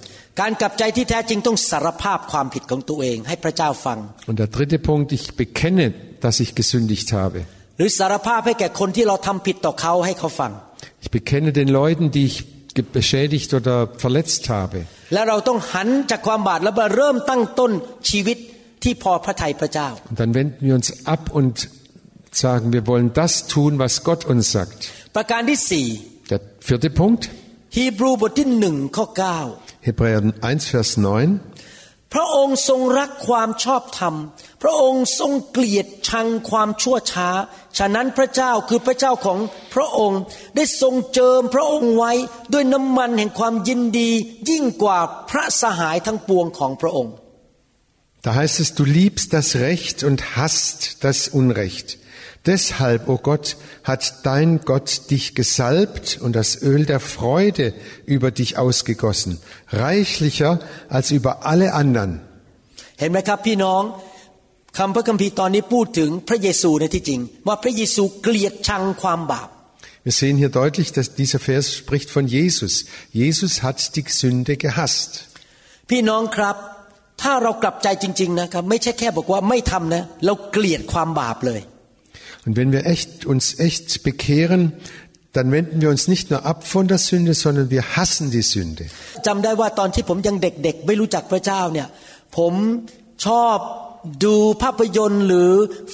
Und der dritte Punkt, ich bekenne, dass ich gesündigt habe. หรือสารภาพให้แก่คนที่เราทำผิดต่อเขาให้เขาฟัง Ich bekenne den Leuten, die ich ge- beschädigt oder verletzt habe. และเราต้องหันจากความบาปแล้วมาเริ่มตั้งต้นชีวิตที่พอพระทัยพระเจ้า Und dann wenden wir uns ab und sagen, wir wollen das tun, was Gott uns sagt. ประการที่สี่ Der vierte Punkt, ฮีบรูบทที่หนึ่งข้อเก้า Hebräer 1, Vers 9. พระองค์ทรงรักความชอบธรรม พระองค์ทรงเกลียดชังความชั่วช้า ฉะนั้นพระเจ้าคือพระเจ้าของพระองค์ได้ทรงเจิมพระองค์ไว้ด้วยน้ำมันแห่งความยินดียิ่งกว่าพระสหายทั้งปวงของพระองค์ Da heißt es, du liebst das Recht und hasst das Unrecht. Deshalb, o oh Gott, hat dein Gott dich gesalbt und das Öl der Freude über dich ausgegossen, reichlicher als über alle anderen. เห็นไหมครับพี่น้องคำพระคัมภีร์ตอนนี้พูดถึงพระเยซูในที่จริง ว่าพระเยซูเกลียดชังความบาป Wir sehen hier deutlich, dass dieser Vers spricht von Jesus. Jesus hat die Sünde gehasst. พี่น้องครับ ถ้าเรากลับใจจริง ๆ นะครับ ไม่ใช่แค่บอกว่าไม่ทำนะ เราเกลียดความบาปเลย Und wenn wir echt, uns echt bekehren, dann wenden wir uns nicht nur ab von der Sünde, sondern wir hassen die Sünde. จำได้ว่าตอนที่ผมยังเด็กๆ ไม่รู้จักพระเจ้าเนี่ย ผมชอบดูภาพยนตร์หรือ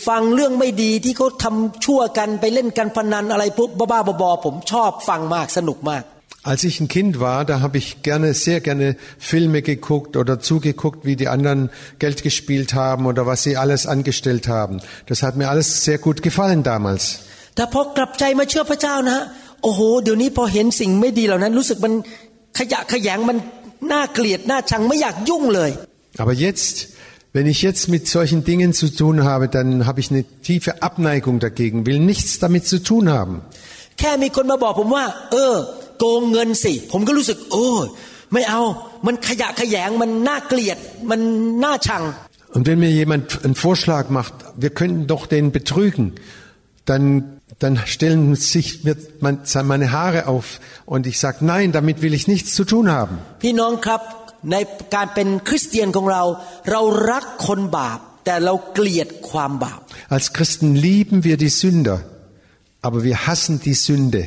ฟังเรื่องไม่ดีที่เขาทำชั่วกันไปเล่นกันพนันอะไรพวกบ้าๆบอๆผมชอบฟังมากสนุกมาก Als ich ein Kind war, da habe ich gerne, sehr gerne Filme geguckt oder zugeguckt, wie die anderen Geld gespielt haben oder was sie alles angestellt haben. Das hat mir alles sehr gut gefallen damals. แต่พอกลับใจมาเชื่อพระเจ้านะฮะโอ้โห เดี๋ยวนี้พอเห็นสิ่งไม่ดีเหล่านั้น รู้สึกมันขยะแขยงมันน่าเกลียดน่าชังไม่อยากยุ่งเลย Aber jetzt, wenn ich jetzt mit solchen Dingen zu tun habe, dann habe ich eine tiefe Abneigung dagegen, will nichts damit zu tun haben. แค่มีคนมาบอกผมว่า เออ โกงเงินสิ ผมก็รู้สึก โอ้ยไม่เอา มันขยะแขยงมันน่าเกลียด มันน่าชัง Und wenn mir jemand einen Vorschlag macht, wir könnten doch den betrügen, dann, dann stellen sich mir meine Haare auf und ich sage, nein, damit will ich nichts zu tun haben. พี่น้องครับ ในการเป็นคริสเตียนของเรา เรารักคนบาป แต่เราเกลียดความบาป Als Christen lieben wir die Sünder, aber wir hassen die Sünde.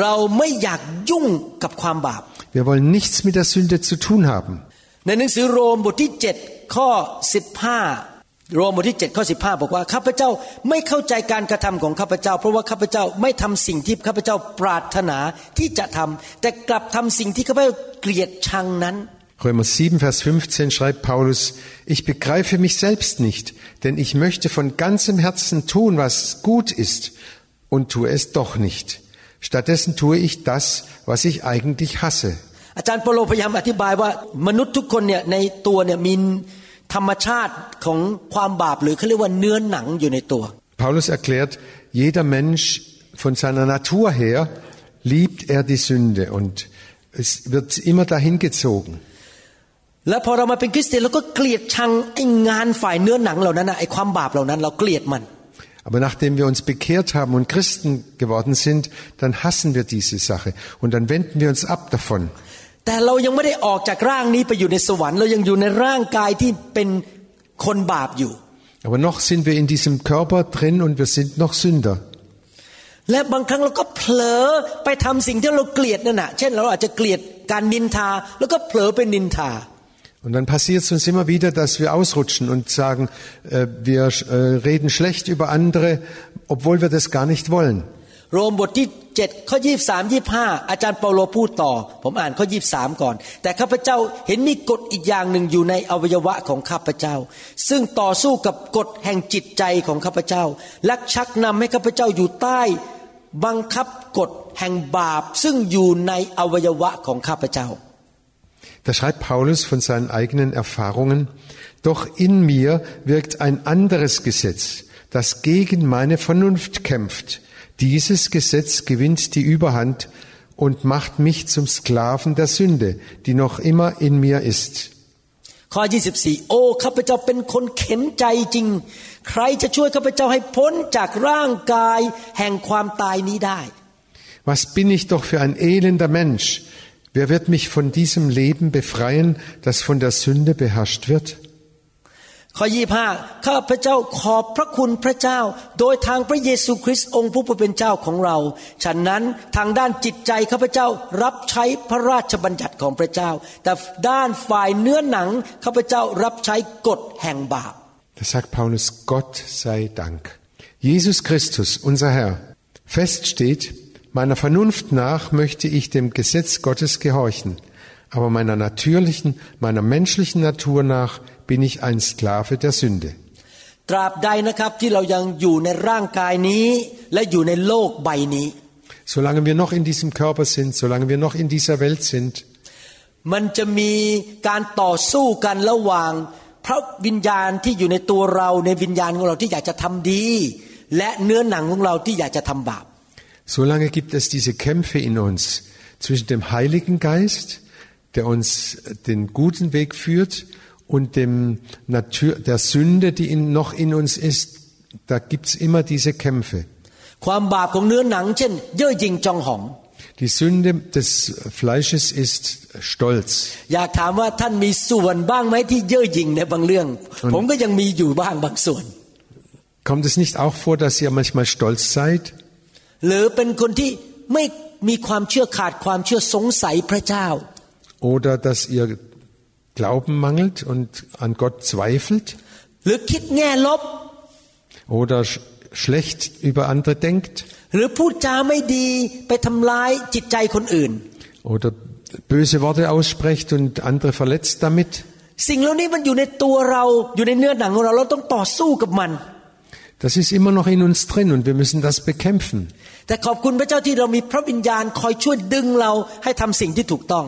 เราไม่อยากยุ่งกับความบาป Wir wollen nichts mit der Sünde zu tun haben. ในหนังสือโรมบทที่ 7 ข้อ 15 โรมบทที่ 7 ข้อ 15 บอกว่าข้าพเจ้าไม่เข้าใจการกระทำของข้าพเจ้า เพราะว่าข้าพเจ้าไม่ทำสิ่งที่ข้าพเจ้าปรารถนาที่จะทำแต่กลับทำสิ่งที่ข้าพเจ้าเกลียดชังนั้น Römer 7, Vers 15 schreibt Paulus, ich begreife mich selbst nicht, denn ich möchte von ganzem Herzen tun, was gut ist, und tue es doch nicht. Stattdessen tue ich das, was ich eigentlich hasse. อาจารย์เปโลพยายามอธิบายว่ามนุษย์ทุกคนเนี่ยในตัวเนี่ยมีธรรมชาติของความบาปหรือเขาเรียกว่าเนื้อหนังอยู่ในตัว Paulus erklärt, jeder Mensch von seiner Natur her liebt er die Sünde und es wird immer dahin gezogen. และพอเรามาเป็นคริสเตียนเราก็เกลียดชังไอ้งานฝ่ายเนื้อหนังเหล่านั้นนะไอ้ความบาปเหล่านั้น เราเกลียดมัน Aber nachdem wir uns bekehrt haben und Christen geworden sind, dann hassen wir diese Sache und dann wenden wir uns ab davon. แต่เรายังไม่ได้ออกจากร่างนี้ไปอยู่ในสวรรค์เรายังอยู่ในร่างกายที่เป็นคนบาปอยู่ Aber noch sind wir in diesem Körper drin und wir sind noch Sünder. และบางครั้งเราก็เผลอไปทำสิ่งที่เราเกลียดนั่นน่ะ เช่นเราอาจจะเกลียดการนินทา แล้วก็เผลอไปนินทา Und dann passiert es uns immer wieder, dass wir ausrutschen und sagen, äh, wir äh, reden schlecht über andere, obwohl wir das gar nicht wollen. โรมบทที่7ข้อ23 25 อาจารย์เปาโลพูดต่อ ผมอ่านข้อ 23 ก่อน แต่ข้าพเจ้าเห็นมีกฎอีกอย่างหนึ่งอยู่ในอวัยวะของข้าพเจ้า ซึ่งต่อสู้กับกฎแห่งจิตใจของข้าพเจ้า และชักนำให้ข้าพเจ้าอยู่ใต้บังคับกฎแห่งบาป ซึ่งอยู่ในอวัยวะของข้าพเจ้า Da schreibt Paulus von seinen eigenen Erfahrungen, doch in mir wirkt ein anderes Gesetz, das gegen meine Vernunft kämpft. Dieses Gesetz gewinnt die Überhand und macht mich zum Sklaven der Sünde, die noch immer in mir ist. ข้อ 24 โอ้ข้าพเจ้าเป็นคนเข็นใจจริง ใครจะช่วยข้าพเจ้าให้พ้นจากร่างกายแห่งความตายนี้ได้ Was bin ich doch für ein elender Mensch? Wer wird mich von diesem Leben befreien, das von der Sünde beherrscht wird? ข้อ 25 ข้าพเจ้าขอบพระคุณพระเจ้า โดยทางพระเยซูคริสต์องค์ผู้เป็นเจ้าของเรา ฉะนั้นทางด้านจิตใจข้าพเจ้ารับใช้พระราชบัญญัติของพระเจ้า แต่ด้านฝ่ายเนื้อหนังข้าพเจ้ารับใช้กฎแห่งบาป Da sagt Paulus, Gott sei Dank. Jesus Christus, unser Herr. Fest steht, meiner Vernunft nach möchte ich dem Gesetz Gottes gehorchen, aber meiner natürlichen, meiner menschlichen Natur nach bin ich ein Sklave der Sünde. ตราบใดนะครับที่เรายังอยู่ในร่างกายนี้และอยู่ในโลกใบนี้ Solange wir noch in diesem Körper sind, solange wir noch in dieser Welt sind, มันจะมีการต่อสู้กันระหว่าง พระวิญญาณที่อยู่ในตัวเราในวิญญาณของเราที่อยากจะทำดี และเนื้อหนังของเราที่อยากจะทำบาป Solange gibt es diese Kämpfe in uns zwischen dem Heiligen Geist, der uns den guten Weg führt, und dem Natur, der Sünde, die in, noch in uns ist. Da gibt es immer diese Kämpfe. Die Sünde des Fleisches ist Stolz. Und kommt es nicht auch vor, dass ihr manchmal stolz seid? หรือเป็นคนที่ไม่มีความเชื่อขาดความเชื่อสงสัยพระเจ้า Oder dass ihr Glauben mangelt und an Gott zweifelt? หรือคิดแง่ลบ Oder sch schlecht über andere denkt? หรือพูดจาไม่ดีไปทำร้ายจิตใจคนอื่น Oder böse Worte aussprecht und andere verletzt damit? สิ่งเหล่านี้มันอยู่ในตัวเราอยู่ในเนื้อหนังของเราเราต้องต่อสู้กับมัน Das ist immer noch in uns drin und wir müssen das bekämpfen. แต่ขอบคุณพระเจ้าที่เรามีพระวิญญาณคอยช่วยดึงเราให้ทำสิ่งที่ถูกต้อง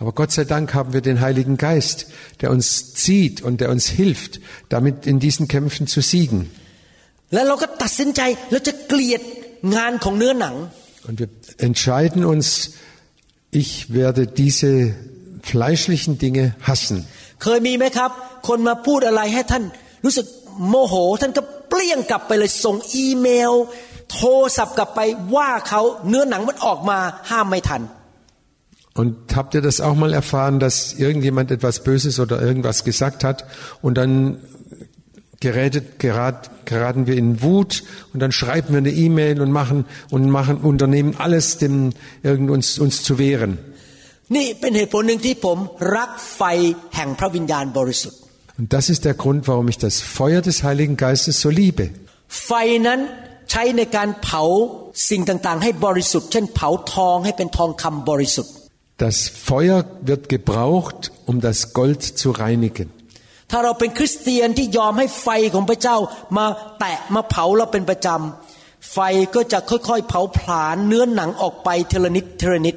Aber Gott sei Dank haben wir den Heiligen Geist, der uns zieht und der uns hilft, damit in diesen Kämpfen zu siegen. Und wir entscheiden uns, ich werde diese fleischlichen Dinge hassen. เคยมีไหมครับ คนมาพูดอะไรให้ท่านรู้สึกโมโห ท่านก็เปลี่ยงกลับไปเลยส่งอีเมล โทรศัพท์กลับไปว่าเขาเนื้อหนังมันออกมาห้ามไม่ทัน Und habt ihr das auch mal erfahren, dass irgendjemand etwas Böses oder irgendwas gesagt hat und dann gerätet, gerat, geraten wir in Wut und dann schreiben wir eine E-Mail und machen und machen unternehmen alles, dem irgend uns uns zu wehren. นี่เป็นเหตุผลหนึ่งที่ผมรักไฟแห่งพระวิญญาณบริสุทธิ์ Und das ist der Grund, warum ich das Feuer des Heiligen Geistes so liebe. ไฟนั้น ใช้ในการเผาสิ่งต่างๆ ให้บริสุทธิ์ เช่นเผาทองให้เป็นทองคำบริสุทธิ์ Das Feuer wird gebraucht, um das Gold zu reinigen. ถ้าเราเป็นคริสเตียนที่ยอมให้ไฟของพระเจ้ามาแตะมาเผาเราเป็นประจำไฟก็จะค่อยๆเผาผลาญเนื้อหนังออกไปเทละนิดเทละนิด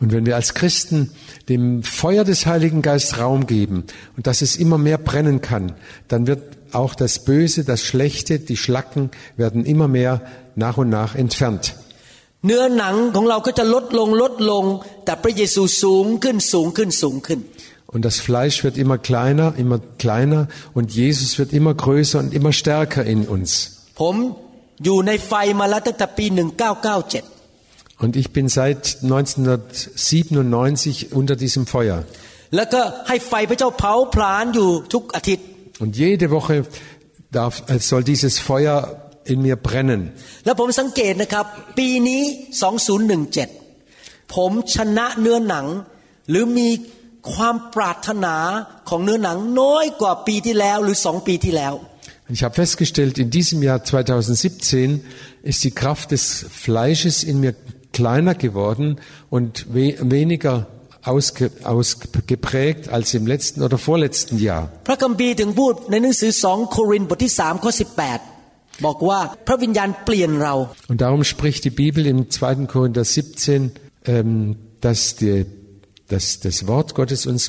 Und wenn wir als Christen dem Feuer des Heiligen Geistes Raum geben und dass es immer mehr brennen kann, dann wird auch das Böse, das Schlechte, die Schlacken werden immer mehr nach und nach entfernt. เนื้อหนังของเราก็จะลดลงลดลง แต่พระเยซูสูงขึ้นสูงขึ้นสูงขึ้น Und das Fleisch wird immer kleiner, immer kleiner und Jesus wird immer größer und immer stärker in uns. ผมอยู่ในไฟมาแล้วตั้งแต่ปี 1997 Und ich bin seit 1997 unter diesem Feuer. แ ล้วก็ให้ไฟพระเจ้าเผาผลาญอยู่ทุกอาทิตย์ Und jede Woche darf, äh, soll dieses Feuer in mir brennen. แล้วผมสังเกตนะครับ ปีนี้ 2017 ผมชนะเนื้อหนัง หรือมีความปรารถนาของเนื้อหนังน้อยกว่าปีที่แล้วหรือสองปีที่แล้ว Ich habe festgestellt, in diesem Jahr 2017 ist die Kraft des Fleisches in mir kleiner geworden und we weniger ausge ausgeprägt als im letzten oder vorletzten Jahr. พระคัมภีร์ถึงพูดในหนังสือสองโครินธ์บทที่3ข้อ18 บอกว่าพระวิญญาณเปลี่ยนเรา Und darum spricht die Bibel im 2. Korinther 17, ähm, dass, die, dass das Wort Gottes uns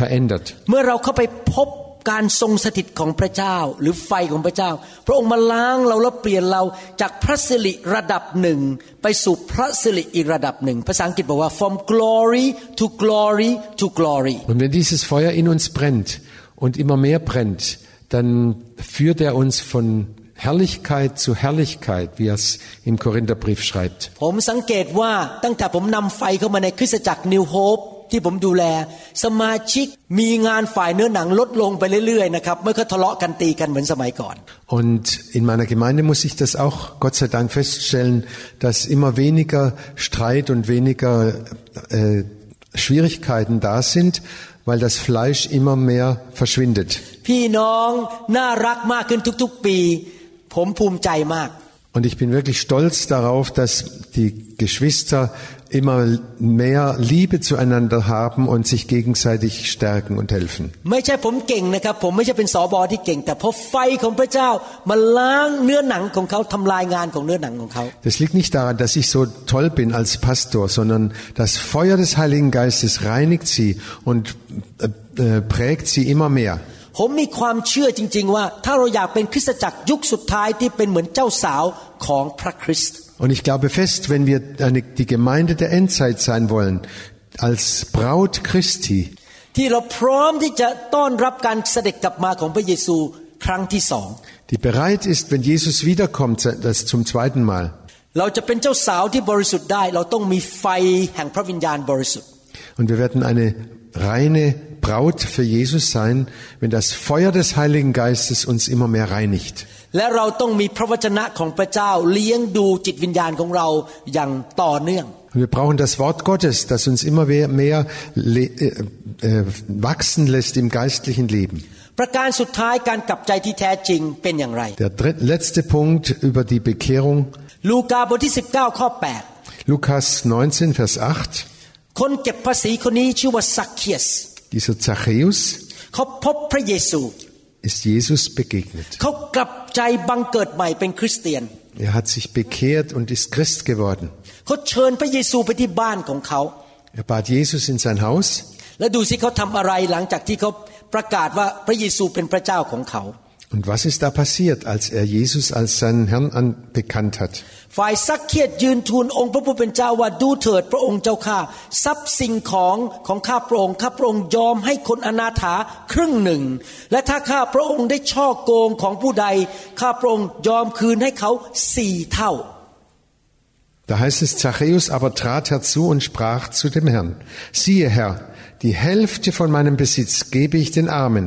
verändert. เมื่อเราเข้าไปพบ การทรงสถิตของพระเจ้าหรือไฟของพระเจ้า พระองค์มาล้างเราแล้วเปลี่ยนเราจากพระสิริระดับหนึ่งไปสู่พระสิริอีกระดับหนึ่งภาษาอังกฤษบอกว่า from glory to glory to glory Und wenn dieses Feuer in uns brennt und immer mehr brennt, dann führt er uns von Herrlichkeit zu Herrlichkeit, wie er es im Korintherbrief schreibt. ผมสังเกตว่าตั้งแต่ผมนำไฟเข้ามาในคริสตจักรนิวโฮป ที่ผมดูแล สมาชิกมีงานฝ่ายเนื้อหนังลดลงไปเรื่อยๆนะครับไม่ค่อยทะเลาะกันตีกันเหมือนสมัยก่อน Und in meiner Gemeinde muss ich das auch Gott sei Dank feststellen, dass immer weniger Streit und weniger äh, Schwierigkeiten da sind, weil das Fleisch immer mehr verschwindet. พี่น้องน่ารักมากขึ้นทุกๆปี ผมภูมิใจมาก Und ich bin wirklich stolz darauf, dass die Geschwister immer mehr Liebe zueinander haben und sich gegenseitig stärken und helfen. ไม่ใช่ผมเก่งนะครับ ผมไม่ใช่เป็นสอบอที่เก่ง แต่เพราะไฟของพระเจ้ามาล้างเนื้อหนังของเขาทำลายงานของเนื้อหนังของเขา Das liegt nicht daran, dass ich so toll bin als Pastor, sondern das Feuer des Heiligen Geistes reinigt sie und äh, äh, prägt sie immer mehr. ผมมีความเชื่อจริง ๆ ว่า ถ้าเราอยากเป็นคริสตจักรยุคสุดท้ายที่เป็นเหมือนเจ้าสาวของพระคริสต์ und ich glaube fest, wenn wir eine, die Gemeinde der Endzeit sein wollen, als Braut Christi, die bereit ist, wenn Jesus wiederkommt, das zum zweiten Mal. Und wir werden eine reine Braut für Jesus sein, wenn das Feuer des Heiligen Geistes uns immer mehr reinigt. และเราต้องมีพระวจนะของพระเจ้าเลี้ยงดูจิตวิญญาณของเราอย่างต่อเนื่อง Und wir brauchen das Wort Gottes, das uns immer mehr, mehr le- äh, äh, wachsen lässt im geistlichen Leben. ประการสุดท้ายการกลับใจที่แท้จริงเป็นอย่างไร Der dritt, letzte Punkt über die Bekehrung, ลูกาบทที่ 19 ข้อ Lukas 19, Vers 8. 8 คนเก็บภาษีคนนี้ชื่อว่าซักเคียส dieser Zachäus ist Jesus begegnet. Er hat sich bekehrt und ist Christ geworden. Er bat Jesus in sein Haus. แล้วดูสิเขาทำอะไรหลังจากที่เขาประกาศว่าพระเยซูเป็นพระเจ้าของเขา Und was ist da passiert, als er Jesus als seinen Herrn an bekannt hat? ฝ่ายซักเคียดยืนทูลองค์พระผู้เป็นเจ้าว่าดูเถิดพระองค์เจ้าข้าทรัพย์สิ่งของของข้าพระองค์ข้าพระองค์ยอมให้คนอนาถาครึ่งหนึ่ง และถ้าข้าพระองค์ได้ช่อโกงของผู้ใด ข้าพระองค์ยอมคืนให้เขาสี่เท่า Da heißt es, Zachäus aber trat herzu und sprach zu dem Herrn, siehe Herr, die Hälfte von meinem Besitz gebe ich den Armen,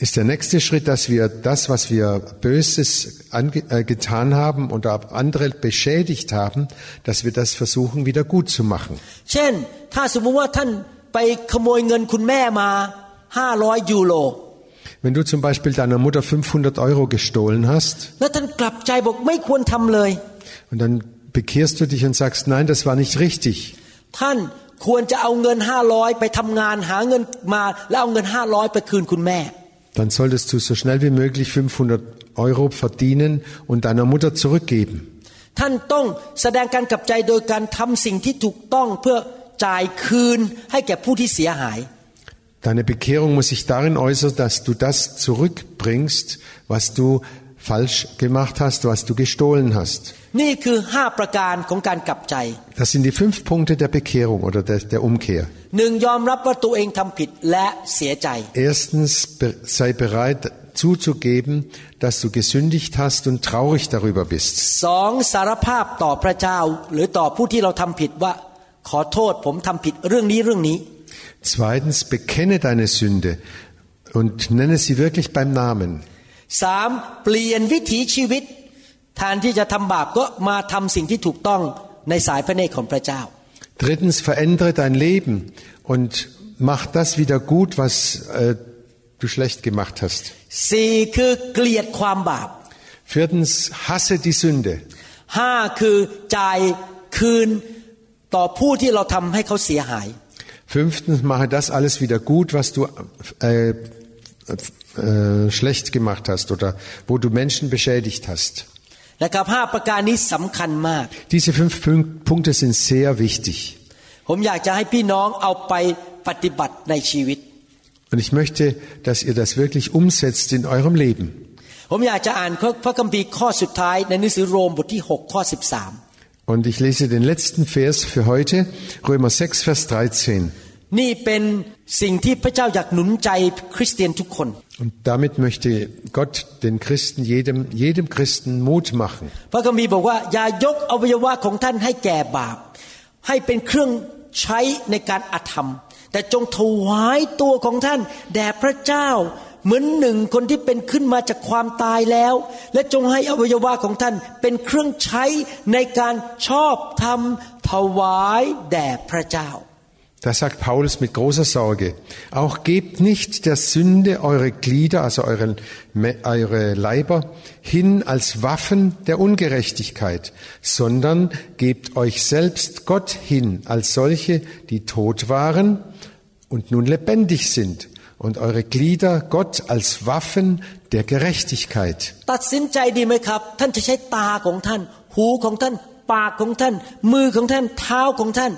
ist der nächste Schritt, dass wir das, was wir Böses ange äh, getan haben oder andere beschädigt haben, dass wir das versuchen, wieder gut zu machen. เช่น ถ้าสมมติว่าท่านไปขโมยเงินคุณแม่มา 500 ยูโร Wenn du zum Beispiel deiner Mutter 500 Euro gestohlen hast แล้วท่านกลับใจบอกไม่ควรทำเลย und dann bekehrst du dich und sagst, nein, das war nicht richtig, ท่านควรจะเอาเงิน 500 ไปทำงานหาเงินมา แล้วเอาเงิน 500 ไปคืนคุณแม่ dann solltest du so schnell wie möglich 500 Euro verdienen und deiner Mutter zurückgeben. ท่านต้องแสดงการกลับใจโดยการทำสิ่งที่ถูกต้องเพื่อจ่ายคืนให้แก่ผู้ที่เสียหาย Deine Bekehrung muss sich darin äußern, dass du das zurückbringst, was du falsch gemacht hast, was du gestohlen hast. นี่คือห้าประการของการกลับใจ Das sind die fünf Punkte der Bekehrung oder der, der Umkehr. หนึ่งยอมรับว่าตัวเองทำผิดและเสียใจ Erstens be- sei bereit zuzugeben, dass du gesündigt hast und traurig darüber bist. สองสารภาพต่อพระเจ้า หรือต่อผู้ที่เราทำผิดว่า ขอโทษผมทำผิดเรื่องนี้เรื่องนี้ Zweitens bekenne deine Sünde und nenne sie wirklich beim Namen. สามเปลี่ยนวิถีชีวิต แทนที่จะทำบาปก็มาทำสิ่งที่ถูกต้องในสายพระเนตรของพระเจ้า Drittens verändere dein Leben und mach das wieder gut, was äh, du schlecht gemacht hast. สี่คือเกลียดความบาป Viertens hasse die Sünde. ห้าคือจ่ายคืนต่อผู้ที่เราทำให้เขาเสียหาย Fünftens mache das alles wieder gut, was du äh, äh, schlecht gemacht hast oder wo du Menschen beschädigt hast. นะครับห้าประการนี้สำคัญมาก Diese fünf Punk- Punkte sind sehr wichtig. ผมอยากจะให้พี่น้องเอาไปปฏิบัติในชีวิต Und ich möchte, dass ihr das wirklich umsetzt in eurem Leben. ผมอยากจะอ่านพระคัมภีร์ข้อสุดท้ายในหนังสือโรมบทที่ 6 ข้อ 13 Und ich lese den letzten Vers für heute, Römer 6, Vers 13. นี่เป็นสิ่งที่พระเจ้าอยากหนุนใจคริสเตียนทุกคน Und damit möchte Gott den Christen, jedem, jedem Christen Mut machen. พระคัมภีร์บอกว่าอย่ายกอวัยวะของท่านให้แก่บาป ให้เป็นเครื่องใช้ในการอธรรม แต่จงถวายตัวของท่านแด่พระเจ้าเหมือนหนึ่งคนที่เป็นขึ้นมาจากความตายแล้ว และจงให้อวัยวะของท่านเป็นเครื่องใช้ในการชอบธรรมถวายแด่พระเจ้า Da sagt Paulus mit großer Sorge, auch gebt nicht der Sünde eure Glieder, also euren, eure Leiber, hin als Waffen der Ungerechtigkeit, sondern gebt euch selbst Gott hin als solche, die tot waren und nun lebendig sind, und eure Glieder Gott als Waffen der Gerechtigkeit. ตัดสินใจดีไหมครับ ท่านจะใช้ตาของท่าน หูของท่าน ปากของท่าน มือของท่าน เท้าของท่าน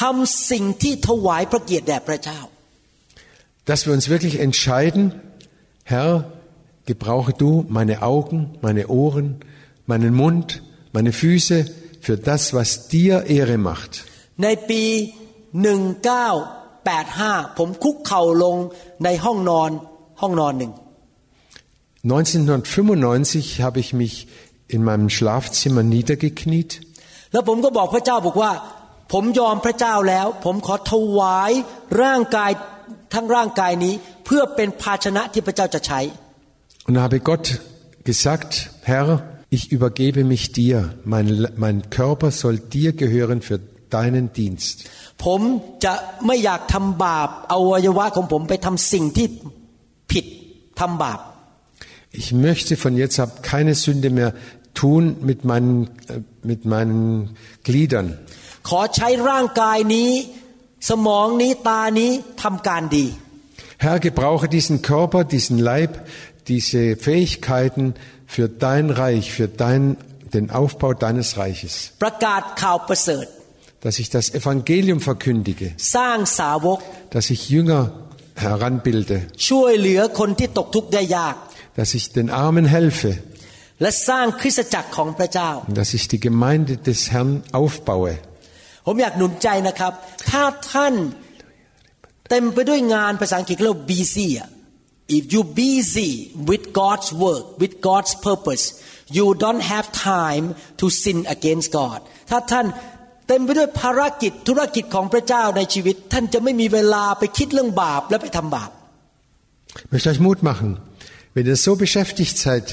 ทำสิ่งที่ถวายพระเกียรติแด่พระเจ้า Dass wir uns wirklich entscheiden, Herr, gebrauche du meine Augen, meine Ohren, meinen Mund, meine Füße für das, was dir Ehre macht. ในปี 1985 ผมคุกเข่าลงในห้องนอนห้องนอนหนึ่ง 1995 habe ich mich in meinem Schlafzimmer niedergekniet แล้วผมก็บอกพระเจ้าบอกว่า ผมยอมพระเจ้าแล้ว ผมขอถวายร่างกายทั้งร่างกายนี้เพื่อเป็นภาชนะที่พระเจ้าจะใช้ und habe Gott gesagt, Herr, ich übergebe mich dir, mein, mein Körper soll dir gehören für deinen Dienst. ผมจะไม่อยากทำบาปเอาอวัยวะของผมไปทำสิ่งที่ผิดทำบาป Ich möchte von jetzt ab keine Sünde mehr tun mit meinen, äh, mit meinen Gliedern. ขอใช้ร่างกายนี้ สมองนี้ตานี้ทำการดี Herr, gebrauche diesen Körper, diesen Leib, diese Fähigkeiten für dein Reich, für dein, den Aufbau deines Reiches. ประกาศข่าวประเสริฐ Dass ich das Evangelium verkündige, สร้างสาวก dass ich Jünger heranbilde, ช่วยเหลือคนที่ตกทุกข์ได้ยาก dass ich den Armen helfe, และสร้างคริสตจักรของพระเจ้า und dass ich die Gemeinde des Herrn aufbaue. ผมอยากหนุนใจนะครับ ถ้าท่านเต็มไปด้วยงานภาษาอังกฤษเรียกว่า busy if you busy with God's work with God's purpose you don't have time to sin against God ถ้าท่านเต็มไปด้วยภารกิจธุรกิจของพระเจ้าในชีวิต ท่านจะไม่มีเวลาไปคิดเรื่องบาปและไปทำบาป Ich möchte euch Mut machen. Wenn ihr so beschäftigt seid,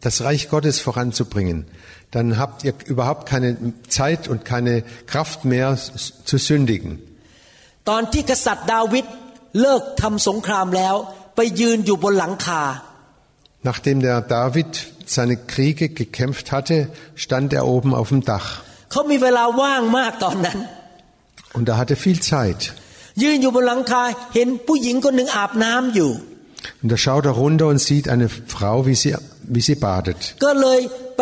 das Reich Gottes voranzubringen, dann habt ihr überhaupt keine Zeit und keine Kraft mehr zu sündigen. ตอนที่กษัตริย์ดาวิดเลิกทำสงครามแล้ว ไปยืนอยู่บนหลังคา Nachdem der David seine Kriege gekämpft hatte, stand er oben auf dem Dach. เขามีเวลาว่างมากตอนนั้น Und er hatte viel Zeit. ยืนอยู่บนหลังคาเห็นผู้หญิงคนหนึ่งอาบน้ำอยู่ Und da schaut er runter und sieht eine Frau, wie sie, wie sie badet. ก็เลยไป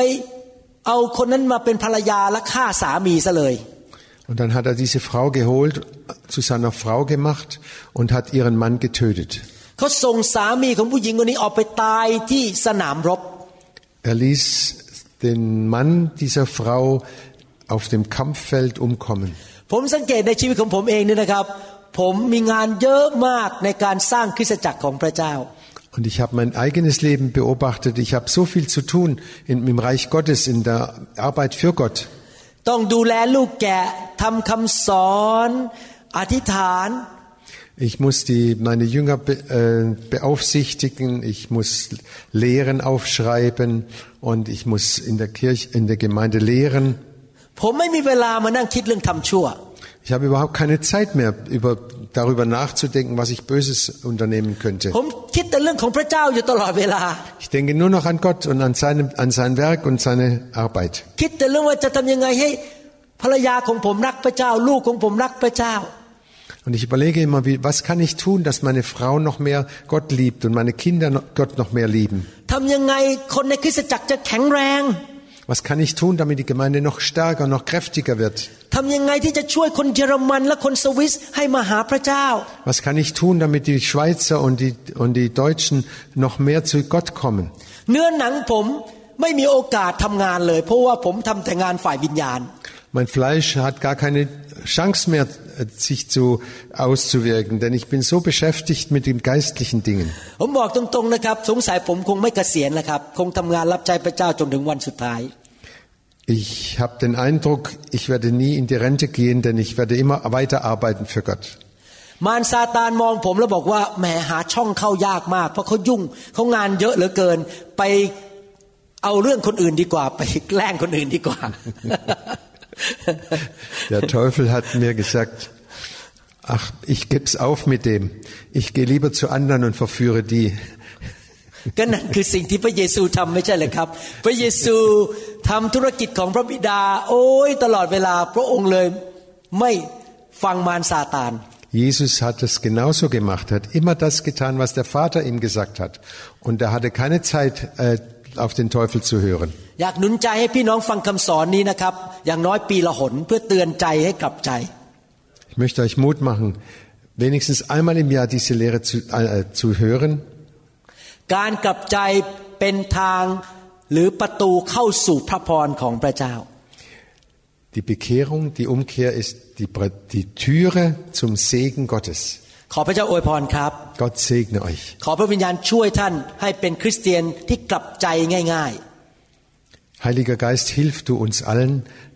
เอาคนนั้นมาเป็นภรรยาและฆ่าสามีซะเลย Und dann hat er diese Frau geholt, zu seiner Frau gemacht und hat ihren Mann getötet. เขาส่งสามีของผู้หญิงคนนี้ออกไปตายที่สนามรบ Er ließ den Mann dieser Frau auf dem Kampffeld umkommen. ผมสังเกตในชีวิตของผมเองเนี่ยนะครับ ผมมีงานเยอะมากในการสร้างคริสตจักรของพระเจ้า Und ich habe mein eigenes Leben beobachtet. Ich habe so viel zu tun in, im Reich Gottes, in der Arbeit für Gott. ต้องดูแลลูกแกะทำคำสอนอธิษฐาน Ich muss die, meine Jünger be, äh, beaufsichtigen, ich muss Lehren aufschreiben und ich muss in der Kirche, in der Gemeinde lehren. Ich habe überhaupt keine Zeit mehr, über, darüber nachzudenken, was ich Böses unternehmen könnte. Ich denke nur noch an Gott und an, seinem, an sein Werk und seine Arbeit. Und ich überlege immer, wie, was kann ich tun, dass meine Frau noch mehr Gott liebt und meine Kinder Gott noch mehr lieben? Was kann ich tun, damit die Gemeinde noch stärker, noch kräftiger wird? Was kann ich tun, damit die Schweizer und die, und die Deutschen noch mehr zu Gott kommen? Mein Fleisch hat gar keine Chance mehr sich zu auszuwirken, denn ich bin so beschäftigt mit den geistlichen Dingen. ผมบอกตรงๆนะครับ สงสัยผมคงไม่เกษียณแล้วครับ คงทำงานรับใช้พระเจ้าจนถึงวันสุดท้าย Ich habe den Eindruck, ich werde nie in die Rente gehen, denn ich werde immer weiter arbeiten für Gott. มารซาตานมองผมแล้วบอกว่าแหมหาช่องเข้ายากมาก เพราะเขายุ่งเขางานเยอะเหลือเกิน ไปเอาเรื่องคนอื่นดีกว่า ไปแกล้งคนอื่นดีกว่า Der Teufel hat mir gesagt, ach, ich geb's auf mit dem. Ich gehe lieber zu anderen und verführe die. ก็นั่นคือสิ่งที่พระเยซูทำไม่ใช่เลยครับ พระเยซูทำธุรกิจของพระบิดา โอ้ยตลอดเวลาพระองค์เลยไม่ฟังมารซาตาน Jesus hat es genauso gemacht, hat immer das getan, was der Vater ihm gesagt hat. Und er hatte keine Zeit, äh, auf den Teufel zu hören. อยากหนุนใจให้พี่น้องฟังคำสอนนี้นะครับ อย่างน้อยปีละหนเพื่อเตือนใจให้กลับใจ Ich möchte euch Mut machen, wenigstens einmal im Jahr diese Lehre zu, äh, zu hören. การกลับใจเป็นทางหรือประตูเข้าสู่พระพรของพระเจ้า Die Bekehrung, die Umkehr ist die, Bre- die Türe zum Segen Gottes. ขอพระเจ้าอวยพรครับ Gott segne euch. ขอพระวิญญาณช่วยท่านให้เป็นคริสเตียนที่กลับใจง่าย Heiliger Geist, hilf du uns allen,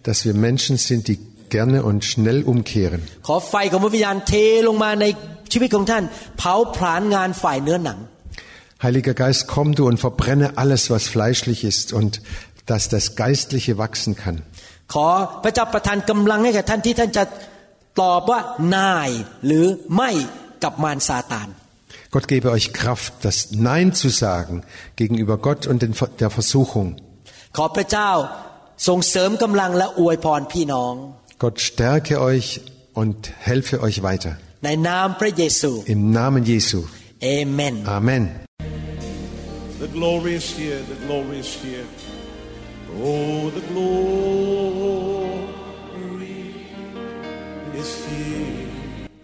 dass wir Menschen sind, die gerne und schnell umkehren. ๆ ขอไฟของพระวิญญาณเทลงมาในชีวิตของท่าน เผาผลาญงานฝ่ายเนื้อหนัง Heiliger Geist, komm du und verbrenne alles, was fleischlich ist und dass das Geistliche wachsen kann. ขอพระเจ้าประทานกำลังให้กับท่านที่ท่านจะตอบว่านายหรือไม่ กับมารซาตาน Gott gebe euch Kraft, das Nein zu sagen gegenüber Gott und den, der Versuchung. ขอพระเจ้าทรงเสริมกำลังและอวยพรพี่น้อง Gott stärke euch und helfe euch weiter. ในนามพระเยซู Im Namen Jesu. เอเมน Amen. The glory is here, the glory is here. Oh, the glory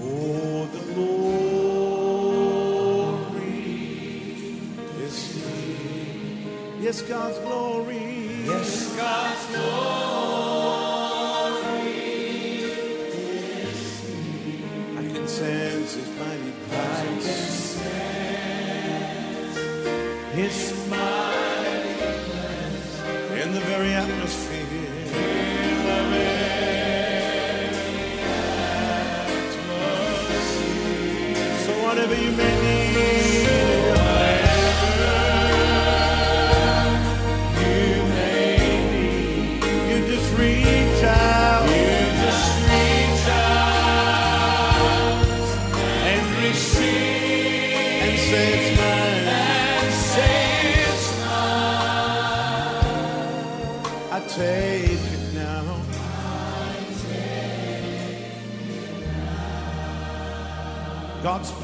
Oh the glory, yes, God's glory Yes, God's glory. I can sense His mighty many